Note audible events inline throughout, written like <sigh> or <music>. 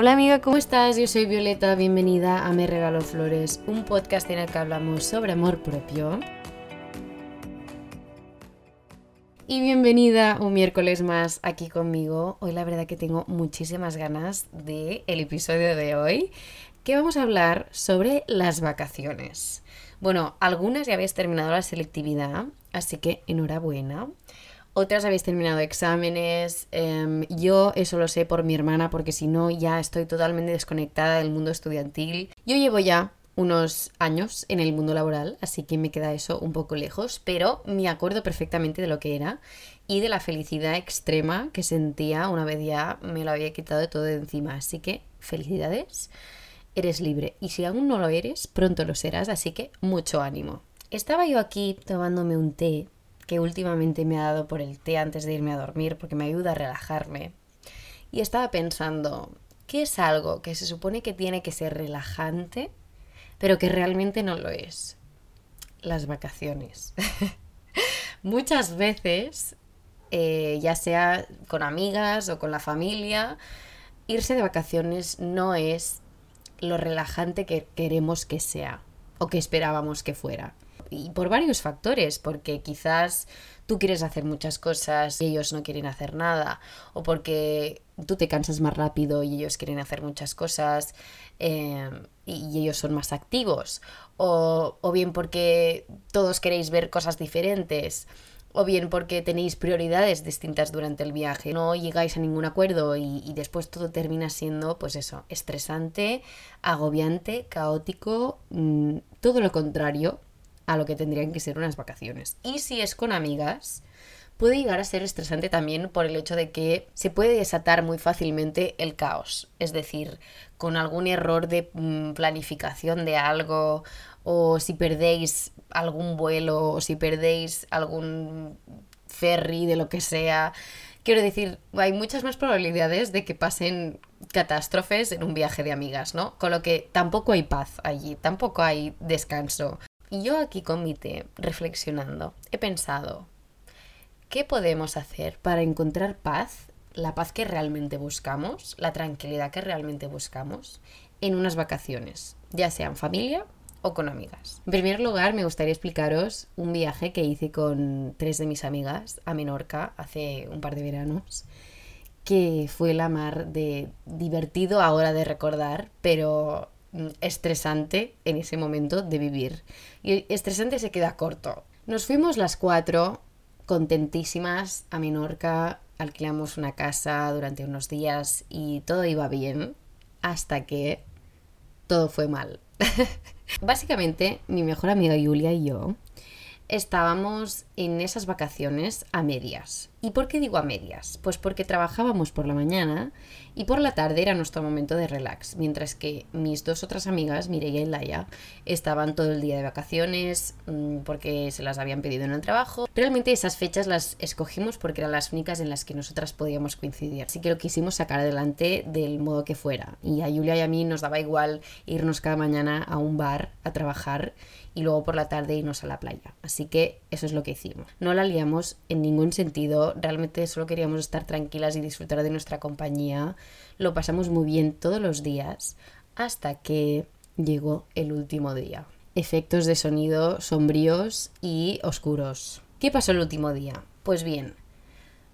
Hola amiga, ¿cómo estás? Yo soy Violeta, bienvenida a Me Regalo Flores, un podcast en el que hablamos sobre amor propio. Y bienvenida un miércoles más aquí conmigo. Hoy la verdad que tengo muchísimas ganas del el episodio de hoy, que vamos a hablar sobre las vacaciones. Bueno, algunas ya habéis terminado la selectividad, así que enhorabuena otras habéis terminado exámenes. Em, yo eso lo sé por mi hermana, porque si no ya estoy totalmente desconectada del mundo estudiantil. Yo llevo ya unos años en el mundo laboral, así que me queda eso un poco lejos, pero me acuerdo perfectamente de lo que era y de la felicidad extrema que sentía una vez ya me lo había quitado todo de encima. Así que felicidades, eres libre y si aún no lo eres, pronto lo serás, así que mucho ánimo. Estaba yo aquí tomándome un té que últimamente me ha dado por el té antes de irme a dormir porque me ayuda a relajarme. Y estaba pensando, ¿qué es algo que se supone que tiene que ser relajante, pero que realmente no lo es? Las vacaciones. <laughs> Muchas veces, eh, ya sea con amigas o con la familia, irse de vacaciones no es lo relajante que queremos que sea o que esperábamos que fuera y por varios factores, porque quizás tú quieres hacer muchas cosas y ellos no quieren hacer nada, o porque tú te cansas más rápido y ellos quieren hacer muchas cosas em, y ellos son más activos, o, o bien porque todos queréis ver cosas diferentes o bien porque tenéis prioridades distintas durante el viaje, no llegáis a ningún acuerdo y, después todo termina siendo, pues eso, estresante, agobiante, caótico, mmm, todo lo contrario a lo que tendrían que ser unas vacaciones. Y si es con amigas, puede llegar a ser estresante también por el hecho de que se puede desatar muy fácilmente el caos. Es decir, con algún error de mm, planificación de algo, o si perdéis algún vuelo, o si perdéis algún ferry de lo que sea. Quiero decir, hay muchas más probabilidades de que pasen catástrofes en un viaje de amigas, ¿no? Con lo que tampoco hay paz allí, tampoco hay descanso. Y yo aquí con mi té, reflexionando, he pensado, ¿qué podemos hacer para encontrar paz, la paz que realmente buscamos, la tranquilidad que realmente buscamos en unas vacaciones, ya sean familia o con amigas? En primer lugar, me gustaría explicaros un viaje que hice con tres de mis amigas a Menorca hace un par de veranos que fue la mar de divertido ahora de recordar, pero estresante en ese momento de vivir. Y estresante se queda corto. Nos fuimos las cuatro, contentísimas, a Menorca, alquilamos una casa durante unos días y todo iba bien, hasta que todo fue mal. <laughs> Básicamente, mi mejor amiga Julia y yo estábamos en esas vacaciones a medias. ¿Y por qué digo a medias? Pues porque trabajábamos por la mañana y por la tarde era nuestro momento de relax, mientras que mis dos otras amigas, Mireia y Laia, estaban todo el día de vacaciones mm, porque se las habían pedido en el trabajo. Realmente esas fechas las escogimos porque eran las únicas en las que nosotras podíamos coincidir. Así que lo quisimos sacar adelante del modo que fuera. Y a Julia y a mí nos daba igual irnos cada mañana a un bar a trabajar y luego por la tarde irnos a la playa. Así que eso es lo que hicimos. No la liamos en ningún sentido, realmente solo queríamos estar tranquilas y disfrutar de nuestra compañía. Lo pasamos muy bien todos los días hasta que llegó el último día. Efectos de sonido sombríos y oscuros. ¿Qué pasó el último día? Pues bien,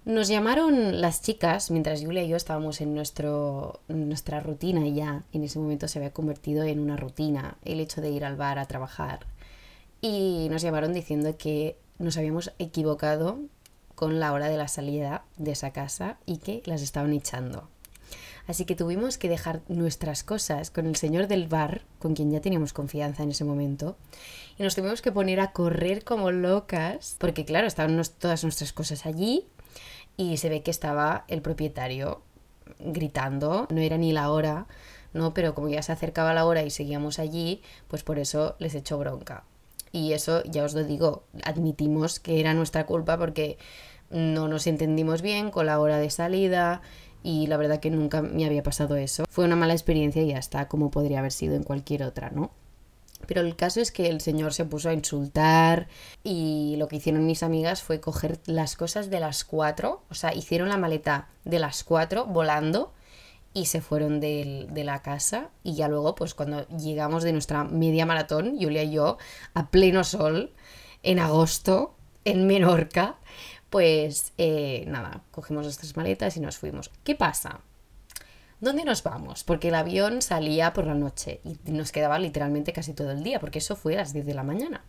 nos llamaron las chicas, mientras Julia y yo estábamos en nuestro, nuestra rutina ya en ese momento se había convertido en una rutina el hecho de ir al bar a trabajar y nos llamaron diciendo que nos habíamos equivocado con la hora de la salida de esa casa y que las estaban echando. Así que tuvimos que dejar nuestras cosas con el señor del bar, con quien ya teníamos confianza en ese momento, y nos tuvimos que poner a correr como locas, porque claro, estaban todas nuestras cosas allí y se ve que estaba el propietario gritando, no era ni la hora, ¿no? Pero como ya se acercaba la hora y seguíamos allí, pues por eso les echó bronca. Y eso, ya os lo digo, admitimos que era nuestra culpa porque no nos entendimos bien con la hora de salida y la verdad que nunca me había pasado eso. Fue una mala experiencia y ya está, como podría haber sido en cualquier otra, ¿no? Pero el caso es que el señor se puso a insultar y lo que hicieron mis amigas fue coger las cosas de las cuatro, o sea, hicieron la maleta de las cuatro volando y se fueron de, de la casa y ya luego pues cuando llegamos de nuestra media maratón, Julia y yo, a pleno sol, en agosto, en Menorca, pues eh, nada, cogimos nuestras maletas y nos fuimos. ¿Qué pasa? ¿Dónde nos vamos? Porque el avión salía por la noche y nos quedaba literalmente casi todo el día, porque eso fue a las 10 de la mañana.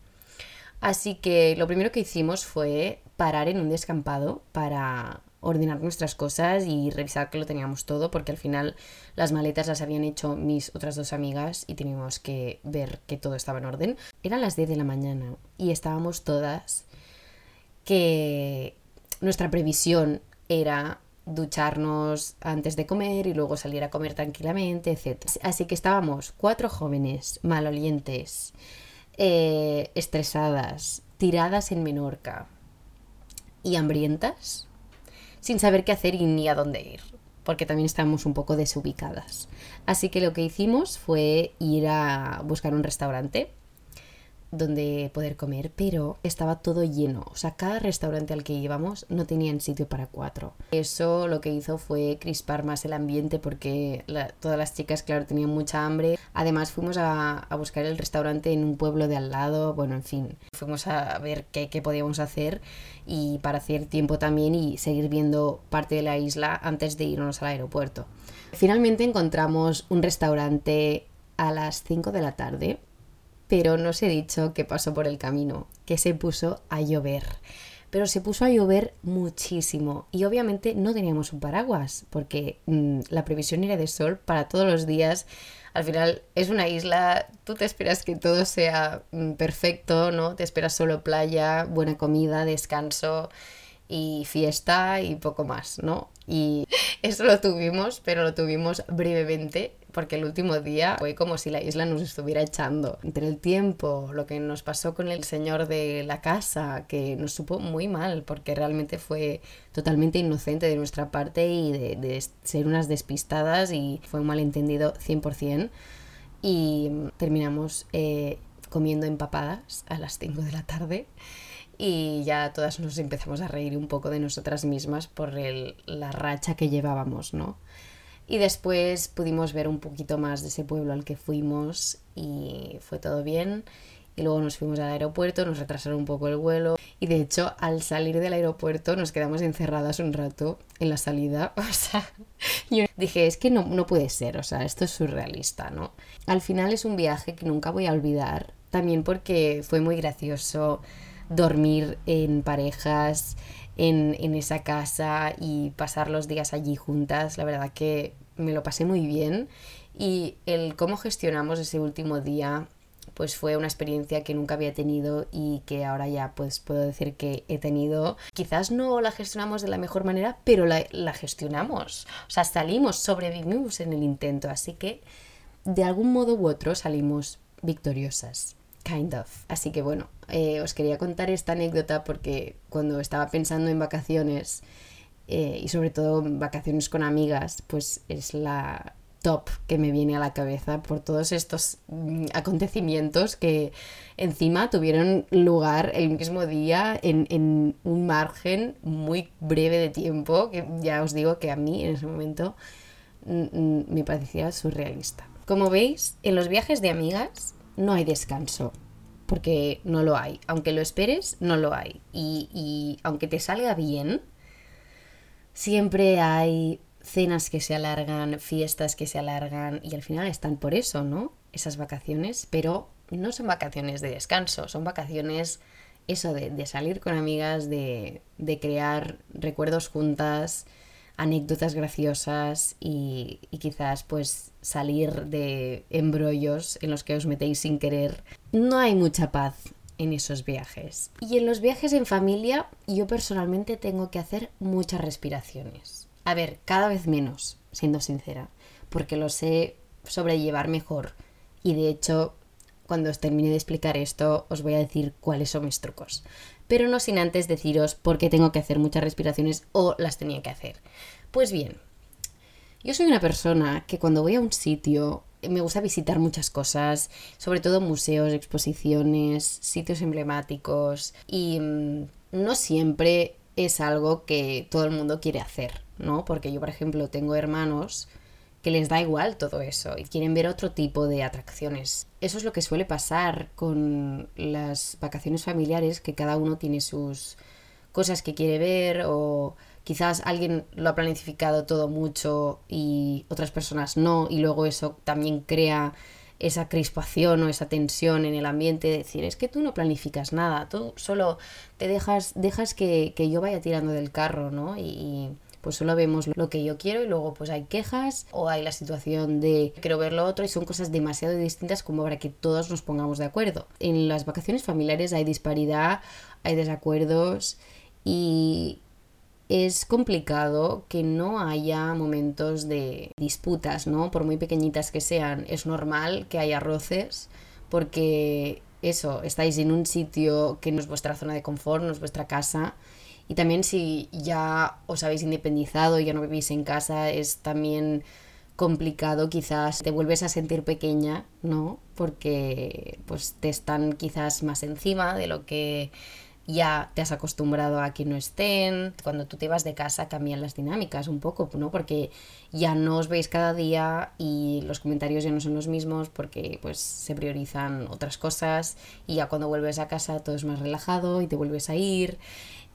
Así que lo primero que hicimos fue parar en un descampado para ordenar nuestras cosas y revisar que lo teníamos todo, porque al final las maletas las habían hecho mis otras dos amigas y teníamos que ver que todo estaba en orden. Eran las 10 de la mañana y estábamos todas que nuestra previsión era ducharnos antes de comer y luego salir a comer tranquilamente, etc. Así que estábamos cuatro jóvenes malolientes, eh, estresadas, tiradas en Menorca y hambrientas sin saber qué hacer y ni a dónde ir, porque también estábamos un poco desubicadas. Así que lo que hicimos fue ir a buscar un restaurante donde poder comer, pero estaba todo lleno. O sea, cada restaurante al que íbamos no tenían sitio para cuatro. Eso lo que hizo fue crispar más el ambiente porque todas las chicas, claro, tenían mucha hambre. Además, fuimos a, buscar el restaurante en un pueblo de al lado. Bueno, en fin, fuimos a ver qué, podíamos hacer y para hacer tiempo también y seguir viendo parte de la isla antes de irnos al aeropuerto. Finalmente encontramos un restaurante a las 5 de la tarde pero no os he dicho que pasó por el camino, que se puso a llover. Pero se puso a llover muchísimo y obviamente no teníamos un paraguas porque mm, la previsión era de sol para todos los días. Al final es una isla, tú te esperas que todo sea mm, perfecto, ¿no? Te esperas solo playa, buena comida, descanso y fiesta y poco más, ¿no? Y <laughs> eso lo tuvimos, pero lo tuvimos brevemente porque el último día fue como si la isla nos estuviera echando. Entre el tiempo, lo que nos pasó con el señor de la casa, que nos supo muy mal, porque realmente fue totalmente inocente de nuestra parte y de, ser unas despistadas y fue un malentendido 100%. Y terminamos eh, comiendo empapadas a las 5 de la tarde y ya todas nos empezamos a reír un poco de nosotras mismas por la racha que llevábamos, ¿no? Y después pudimos ver un poquito más de ese pueblo al que fuimos y fue todo bien. Y luego nos fuimos al aeropuerto, nos retrasaron un poco el vuelo. Y de hecho, al salir del aeropuerto nos quedamos encerradas un rato en la salida. <laughs> O sea, yo dije, es que no, no puede ser, o sea, esto es surrealista, ¿no? Al final es un viaje que nunca voy a olvidar. También porque fue muy gracioso dormir en parejas, en, esa casa y pasar los días allí juntas. La verdad que me lo pasé muy bien y el cómo gestionamos ese último día pues fue una experiencia que nunca había tenido y que ahora ya pues puedo decir que he tenido. Quizás no la gestionamos de la mejor manera, pero la, la gestionamos. O sea, salimos, sobrevivimos en el intento, así que de algún modo u otro salimos victoriosas. Kind of. Así que bueno, eh, os quería contar esta anécdota porque cuando estaba pensando en vacaciones eh, y sobre todo vacaciones con amigas, pues es la top que me viene a la cabeza por todos estos mm, acontecimientos que encima tuvieron lugar el mismo día en, un margen muy breve de tiempo, que ya os digo que a mí en ese momento mm, mm, me parecía surrealista. Como veis, en los viajes de amigas no hay descanso, porque no lo hay. Aunque lo esperes, no lo hay. Y, aunque te salga bien, siempre hay cenas que se alargan, fiestas que se alargan y al final están por eso, ¿no? Esas vacaciones, pero no son vacaciones de descanso, son vacaciones eso de, salir con amigas, de, de crear recuerdos juntas, anécdotas graciosas y, quizás pues salir de embrollos en los que os metéis sin querer. No hay mucha paz en esos viajes. Y en los viajes en familia yo personalmente tengo que hacer muchas respiraciones. A ver, cada vez menos, siendo sincera, porque lo sé sobrellevar mejor. Y de hecho, cuando os termine de explicar esto, os voy a decir cuáles son mis trucos pero no sin antes deciros por qué tengo que hacer muchas respiraciones o las tenía que hacer. Pues bien, yo soy una persona que cuando voy a un sitio me gusta visitar muchas cosas, sobre todo museos, exposiciones, sitios emblemáticos y mm, no siempre es algo que todo el mundo quiere hacer, ¿no? Porque yo, por ejemplo, tengo hermanos que les da igual todo eso y quieren ver otro tipo de atracciones. Eso es lo que suele pasar con las vacaciones familiares, que cada uno tiene sus cosas que quiere ver o quizás alguien lo ha planificado todo mucho y otras personas no y luego eso también crea esa crispación o esa tensión en el ambiente, decir, es que tú no planificas nada, tú solo te dejas, dejas que, yo vaya tirando del carro, ¿no? Y, pues solo vemos lo que yo quiero y luego pues hay quejas o hay la situación de quiero ver lo otro y son cosas demasiado distintas como para que todos nos pongamos de acuerdo. En las vacaciones familiares hay disparidad, hay desacuerdos y es complicado que no haya momentos de disputas, ¿no? Por muy pequeñitas que sean, es normal que haya roces porque eso, estáis en un sitio que no es vuestra zona de confort, no es vuestra casa. Y también si ya os habéis independizado, ya no vivís en casa, es también complicado quizás te vuelves a sentir pequeña, ¿no? Porque pues te están quizás más encima de lo que ya te has acostumbrado a que no estén. Cuando tú te vas de casa cambian las dinámicas un poco, ¿no? Porque ya no os veis cada día y los comentarios ya no son los mismos porque pues se priorizan otras cosas y ya cuando vuelves a casa todo es más relajado y te vuelves a ir.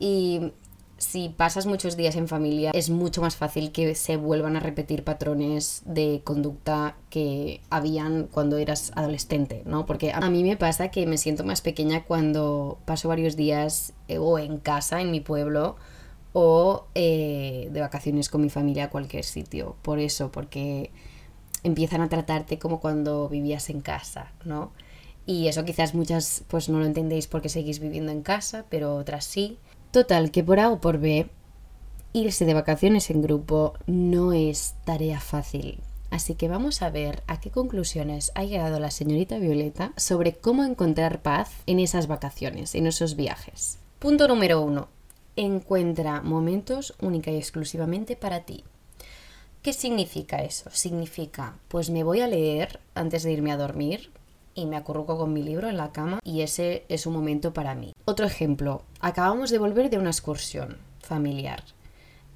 Y si pasas muchos días en familia, es mucho más fácil que se vuelvan a repetir patrones de conducta que habían cuando eras adolescente, ¿no? Porque a mí me pasa que me siento más pequeña cuando paso varios días eh, o en casa, en mi pueblo, o eh, de vacaciones con mi familia a cualquier sitio. Por eso, porque empiezan a tratarte como cuando vivías en casa, ¿no? Y eso quizás muchas pues no lo entendéis porque seguís viviendo en casa, pero otras sí. Total, que por A o por B, irse de vacaciones en grupo no es tarea fácil. Así que vamos a ver a qué conclusiones ha llegado la señorita Violeta sobre cómo encontrar paz en esas vacaciones, en esos viajes. Punto número uno. Encuentra momentos única y exclusivamente para ti. ¿Qué significa eso? Significa, pues me voy a leer antes de irme a dormir, y me acurruco con mi libro en la cama y ese es un momento para mí. Otro ejemplo, acabamos de volver de una excursión familiar.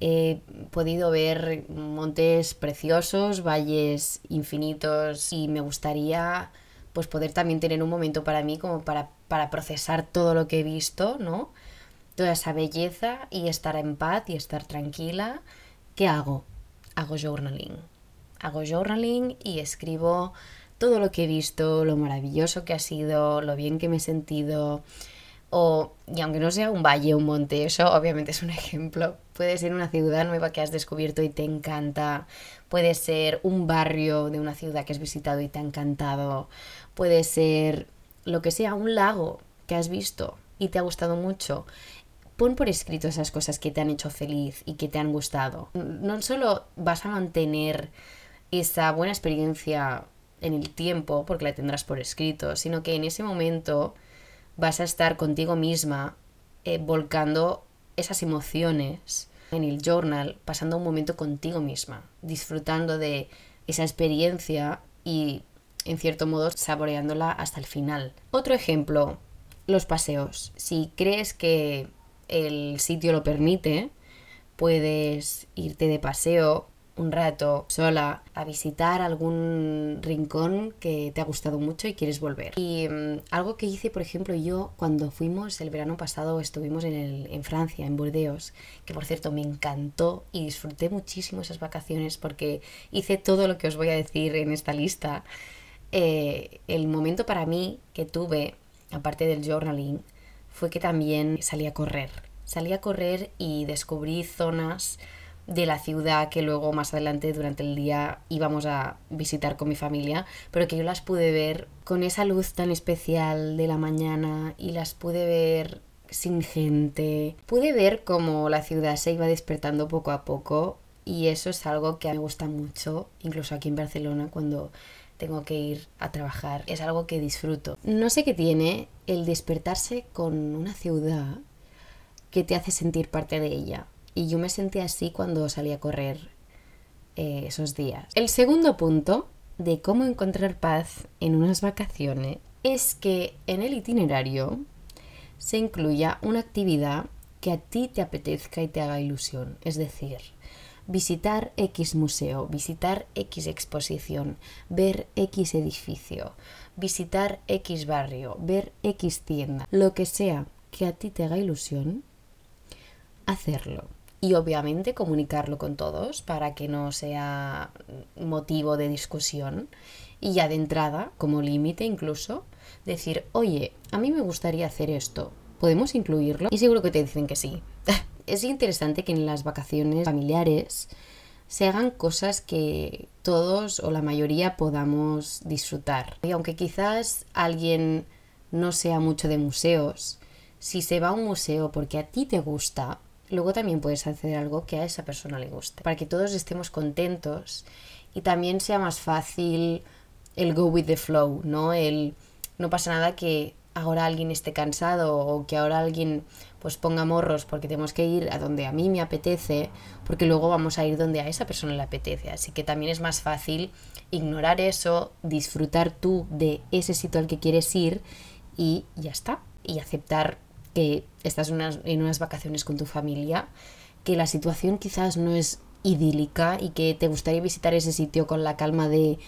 He podido ver montes preciosos, valles infinitos y me gustaría pues poder también tener un momento para mí como para, para procesar todo lo que he visto, ¿no? Toda esa belleza y estar en paz y estar tranquila. ¿Qué hago? Hago journaling. Hago journaling y escribo todo lo que he visto, lo maravilloso que ha sido, lo bien que me he sentido. O, y aunque no sea un valle, un monte, eso obviamente es un <laughs> ejemplo. Puede ser una ciudad nueva que has descubierto y te encanta. Puede ser un barrio de una ciudad que has visitado y te ha encantado. Puede ser lo que sea, un lago que has visto y te ha gustado mucho. Pon por escrito esas cosas que te han hecho feliz y que te han gustado. No solo vas a mantener esa buena experiencia en el tiempo, porque la tendrás por escrito, sino que en ese momento vas a estar contigo misma eh, volcando esas emociones en el journal, pasando un momento contigo misma, disfrutando de esa experiencia y en cierto modo saboreándola hasta el final. Otro ejemplo, los paseos. Si crees que el sitio lo permite, puedes irte de paseo un rato sola a visitar algún rincón que te ha gustado mucho y quieres volver. Y mm, algo que hice, por ejemplo, yo cuando fuimos el verano pasado, estuvimos en, en Francia, en Burdeos, que por cierto me encantó y disfruté muchísimo esas vacaciones porque hice todo lo que os voy a decir en esta lista. Eh, el momento para mí que tuve, aparte del journaling, fue que también salí a correr. Salí a correr y descubrí zonas de la ciudad que luego más adelante durante el día íbamos a visitar con mi familia, pero que yo las pude ver con esa luz tan especial de la mañana y las pude ver sin gente. Pude ver cómo la ciudad se iba despertando poco a poco y eso es algo que me gusta mucho, incluso aquí en Barcelona cuando tengo que ir a trabajar. Es algo que disfruto. No sé qué tiene el despertarse con una ciudad que te hace sentir parte de ella. Y yo me sentí así cuando salí a correr eh, esos días. El segundo punto de cómo encontrar paz en unas vacaciones es que en el itinerario se incluya una actividad que a ti te apetezca y te haga ilusión. Es decir, visitar X museo, visitar X exposición, ver X edificio, visitar X barrio, ver X tienda, lo que sea que a ti te haga ilusión, hacerlo. Y obviamente comunicarlo con todos para que no sea motivo de discusión. Y ya de entrada, como límite incluso, decir, oye, a mí me gustaría hacer esto, ¿podemos incluirlo? Y seguro que te dicen que sí. <laughs> es interesante que en las vacaciones familiares se hagan cosas que todos o la mayoría podamos disfrutar. Y aunque quizás alguien no sea mucho de museos, si se va a un museo porque a ti te gusta, luego también puedes hacer algo que a esa persona le guste. Para que todos estemos contentos y también sea más fácil el go with the flow, ¿no? El no pasa nada que ahora alguien esté cansado o que ahora alguien pues ponga morros porque tenemos que ir a donde a mí me apetece, porque luego vamos a ir donde a esa persona le apetece. Así que también es más fácil ignorar eso, disfrutar tú de ese sitio al que quieres ir y ya está. Y aceptar que estás en unas vacaciones con tu familia, que la situación quizás no es idílica y que te gustaría visitar ese sitio con la calma de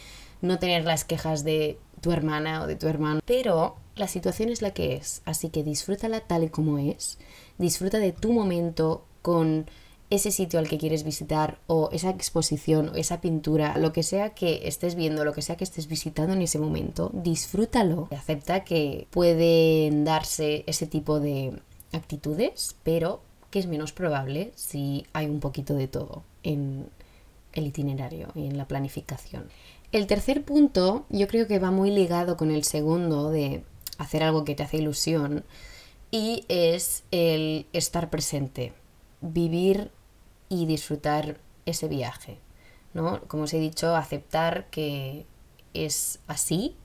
no tener las quejas de tu hermana o de tu hermano, pero la situación es la que es, así que disfrútala tal y como es, disfruta de tu momento con ese sitio al que quieres visitar o esa exposición o esa pintura, lo que sea que estés viendo, lo que sea que estés visitando en ese momento, disfrútalo. Acepta que pueden darse ese tipo de actitudes, pero que es menos probable si hay un poquito de todo en el itinerario y en la planificación. El tercer punto yo creo que va muy ligado con el segundo de hacer algo que te hace ilusión y es el estar presente, vivir y disfrutar ese viaje, ¿no? Como os he dicho, aceptar que es así,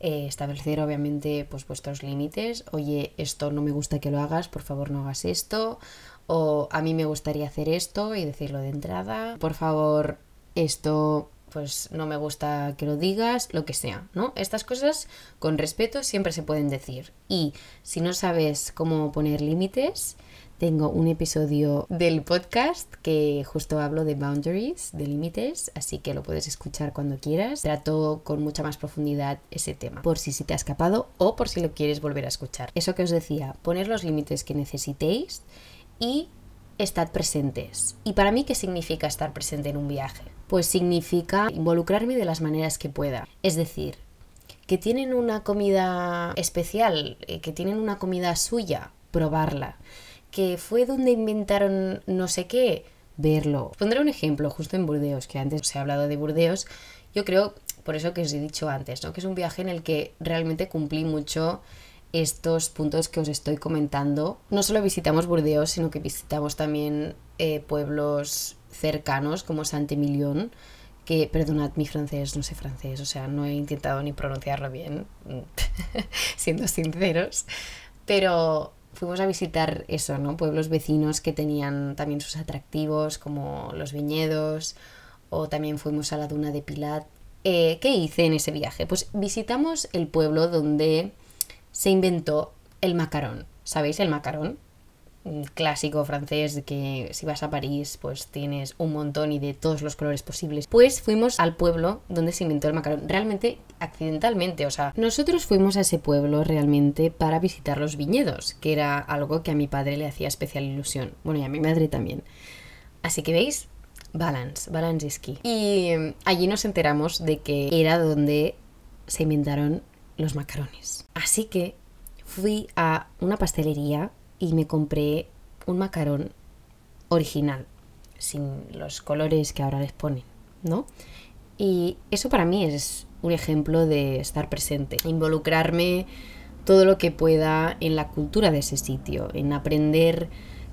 eh, establecer obviamente pues vuestros límites, oye, esto no me gusta que lo hagas, por favor no hagas esto, o a mí me gustaría hacer esto y decirlo de entrada, por favor esto pues no me gusta que lo digas, lo que sea, ¿no? Estas cosas con respeto siempre se pueden decir. Y si no sabes cómo poner límites, tengo un episodio del podcast que justo hablo de boundaries, de límites, así que lo puedes escuchar cuando quieras. Trato con mucha más profundidad ese tema, por si se te ha escapado o por si lo quieres volver a escuchar. Eso que os decía, poner los límites que necesitéis y estad presentes. ¿Y para mí qué significa estar presente en un viaje? Pues significa involucrarme de las maneras que pueda. Es decir, que tienen una comida especial, eh, que tienen una comida suya, probarla. Que fue donde inventaron no sé qué, verlo. Pondré un ejemplo justo en Burdeos, que antes se ha hablado de Burdeos. Yo creo, por eso que os he dicho antes, ¿no? que es un viaje en el que realmente cumplí mucho estos puntos que os estoy comentando. No solo visitamos Burdeos, sino que visitamos también eh, pueblos cercanos como Saint-Emilion, que, perdonad mi francés, no sé francés, o sea, no he intentado ni pronunciarlo bien, <laughs> siendo sinceros, pero fuimos a visitar eso, ¿no? Pueblos vecinos que tenían también sus atractivos, como los viñedos, o también fuimos a la duna de Pilat. Eh, ¿Qué hice en ese viaje? Pues visitamos el pueblo donde se inventó el macarón. ¿Sabéis el macarón? Clásico francés que si vas a París pues tienes un montón y de todos los colores posibles. Pues fuimos al pueblo donde se inventó el macarón, realmente accidentalmente, o sea, nosotros fuimos a ese pueblo realmente para visitar los viñedos, que era algo que a mi padre le hacía especial ilusión, bueno y a mi madre también. Así que veis, balance, balance key. Y mm, allí nos enteramos de que era donde se inventaron los macarones. Así que fui a una pastelería y me compré un macarón original, sin los colores que ahora les ponen, ¿no? Y eso para mí es un ejemplo de estar presente, involucrarme todo lo que pueda en la cultura de ese sitio, en aprender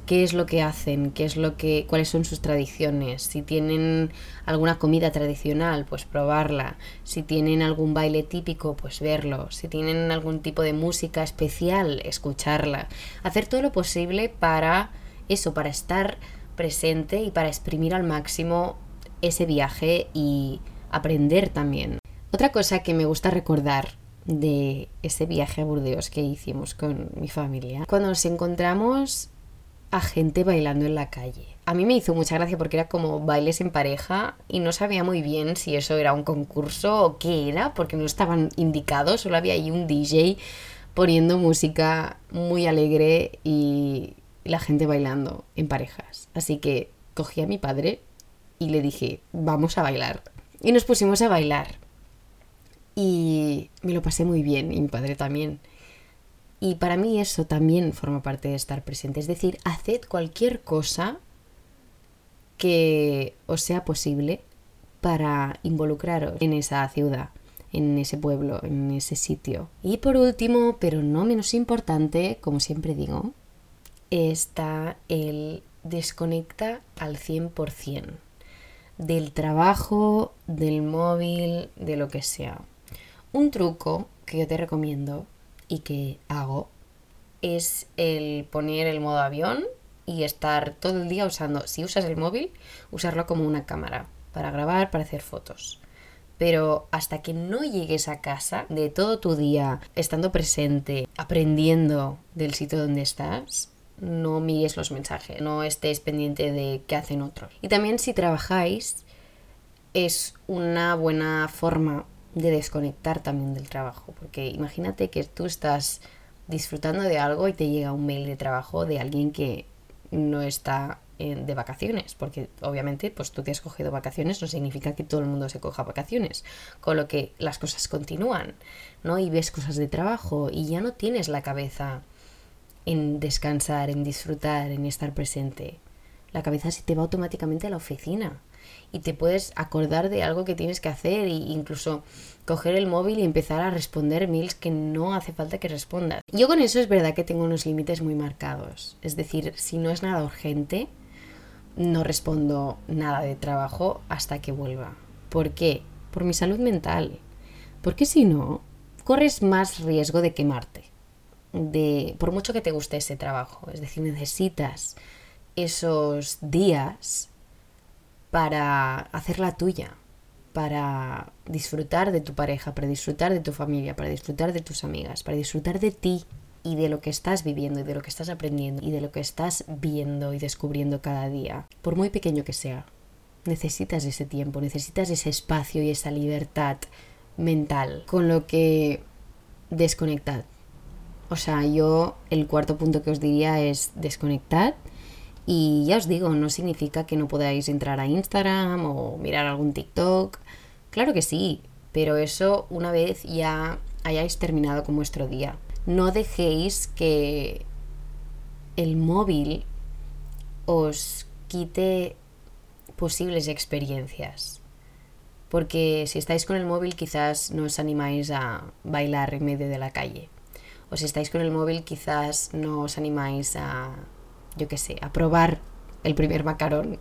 qué es lo que hacen, qué es lo que, cuáles son sus tradiciones, si tienen alguna comida tradicional, pues probarla, si tienen algún baile típico, pues verlo, si tienen algún tipo de música especial, escucharla, hacer todo lo posible para eso, para estar presente y para exprimir al máximo ese viaje y aprender también. Otra cosa que me gusta recordar de ese viaje a Burdeos que hicimos con mi familia, cuando nos encontramos a gente bailando en la calle. A mí me hizo mucha gracia porque era como bailes en pareja y no sabía muy bien si eso era un concurso o qué era, porque no estaban indicados, solo había ahí un DJ poniendo música muy alegre y la gente bailando en parejas. Así que cogí a mi padre y le dije, vamos a bailar. Y nos pusimos a bailar. Y me lo pasé muy bien, y mi padre también. Y para mí eso también forma parte de estar presente. Es decir, haced cualquier cosa que os sea posible para involucraros en esa ciudad, en ese pueblo, en ese sitio. Y por último, pero no menos importante, como siempre digo, está el desconecta al 100% del trabajo, del móvil, de lo que sea. Un truco que yo te recomiendo y que hago es el poner el modo avión y estar todo el día usando, si usas el móvil, usarlo como una cámara para grabar, para hacer fotos. Pero hasta que no llegues a casa de todo tu día estando presente, aprendiendo del sitio donde estás, no mires los mensajes, no estés pendiente de qué hacen otros. Y también si trabajáis, es una buena forma de desconectar también del trabajo, porque imagínate que tú estás disfrutando de algo y te llega un mail de trabajo de alguien que no está de vacaciones, porque obviamente pues tú te has cogido vacaciones no significa que todo el mundo se coja vacaciones, con lo que las cosas continúan, ¿no? Y ves cosas de trabajo y ya no tienes la cabeza en descansar, en disfrutar, en estar presente. La cabeza se te va automáticamente a la oficina y te puedes acordar de algo que tienes que hacer e incluso coger el móvil y empezar a responder mails que no hace falta que respondas. Yo con eso es verdad que tengo unos límites muy marcados. Es decir, si no es nada urgente, no respondo nada de trabajo hasta que vuelva. ¿Por qué? Por mi salud mental. Porque si no, corres más riesgo de quemarte. De, por mucho que te guste ese trabajo. Es decir, necesitas esos días para hacer la tuya, para disfrutar de tu pareja, para disfrutar de tu familia, para disfrutar de tus amigas, para disfrutar de ti y de lo que estás viviendo y de lo que estás aprendiendo y de lo que estás viendo y descubriendo cada día, por muy pequeño que sea. Necesitas ese tiempo, necesitas ese espacio y esa libertad mental, con lo que desconectad. O sea, yo el cuarto punto que os diría es desconectad y ya os digo, no significa que no podáis entrar a Instagram o mirar algún TikTok. Claro que sí, pero eso una vez ya hayáis terminado con vuestro día. No dejéis que el móvil os quite posibles experiencias. Porque si estáis con el móvil quizás no os animáis a bailar en medio de la calle. O si estáis con el móvil quizás no os animáis a yo qué sé, a probar el primer macarón.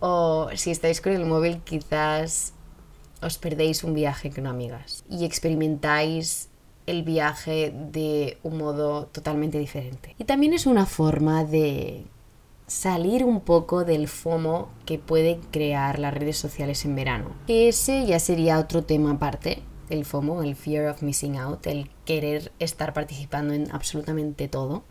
O si estáis con el móvil, quizás os perdéis un viaje con amigas y experimentáis el viaje de un modo totalmente diferente. Y también es una forma de salir un poco del FOMO que puede crear las redes sociales en verano. ese ya sería otro tema aparte, el FOMO, el Fear of Missing Out, el querer estar participando en absolutamente todo.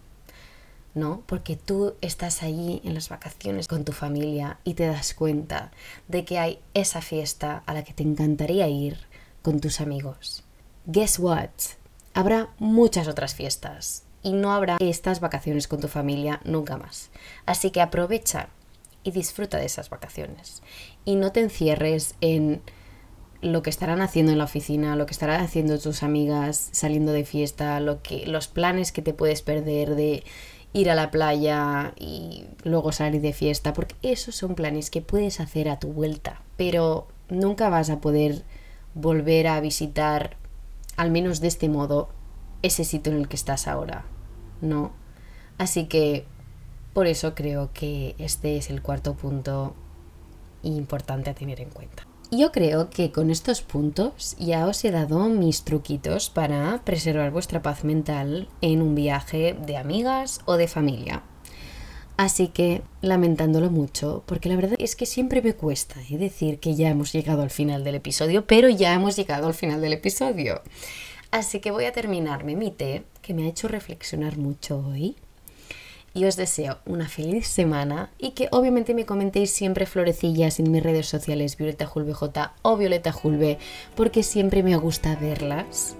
¿No? Porque tú estás allí en las vacaciones con tu familia y te das cuenta de que hay esa fiesta a la que te encantaría ir con tus amigos. Guess what? Habrá muchas otras fiestas y no habrá estas vacaciones con tu familia nunca más. Así que aprovecha y disfruta de esas vacaciones. Y no te encierres en lo que estarán haciendo en la oficina, lo que estarán haciendo tus amigas saliendo de fiesta, lo que los planes que te puedes perder de ir a la playa y luego salir de fiesta, porque esos son planes que puedes hacer a tu vuelta, pero nunca vas a poder volver a visitar, al menos de este modo, ese sitio en el que estás ahora, ¿no? Así que por eso creo que este es el cuarto punto importante a tener en cuenta. Yo creo que con estos puntos ya os he dado mis truquitos para preservar vuestra paz mental en un viaje de amigas o de familia. Así que, lamentándolo mucho, porque la verdad es que siempre me cuesta ¿eh? decir que ya hemos llegado al final del episodio, pero ya hemos llegado al final del episodio. Así que voy a terminarme mi té, que me ha hecho reflexionar mucho hoy. Y os deseo una feliz semana y que obviamente me comentéis siempre florecillas en mis redes sociales Violeta Julve J o Violeta Julve porque siempre me gusta verlas.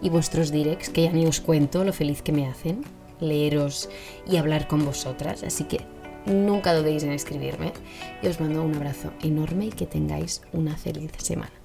Y vuestros directs que ya ni os cuento lo feliz que me hacen leeros y hablar con vosotras. Así que nunca dudéis en escribirme. Y os mando un abrazo enorme y que tengáis una feliz semana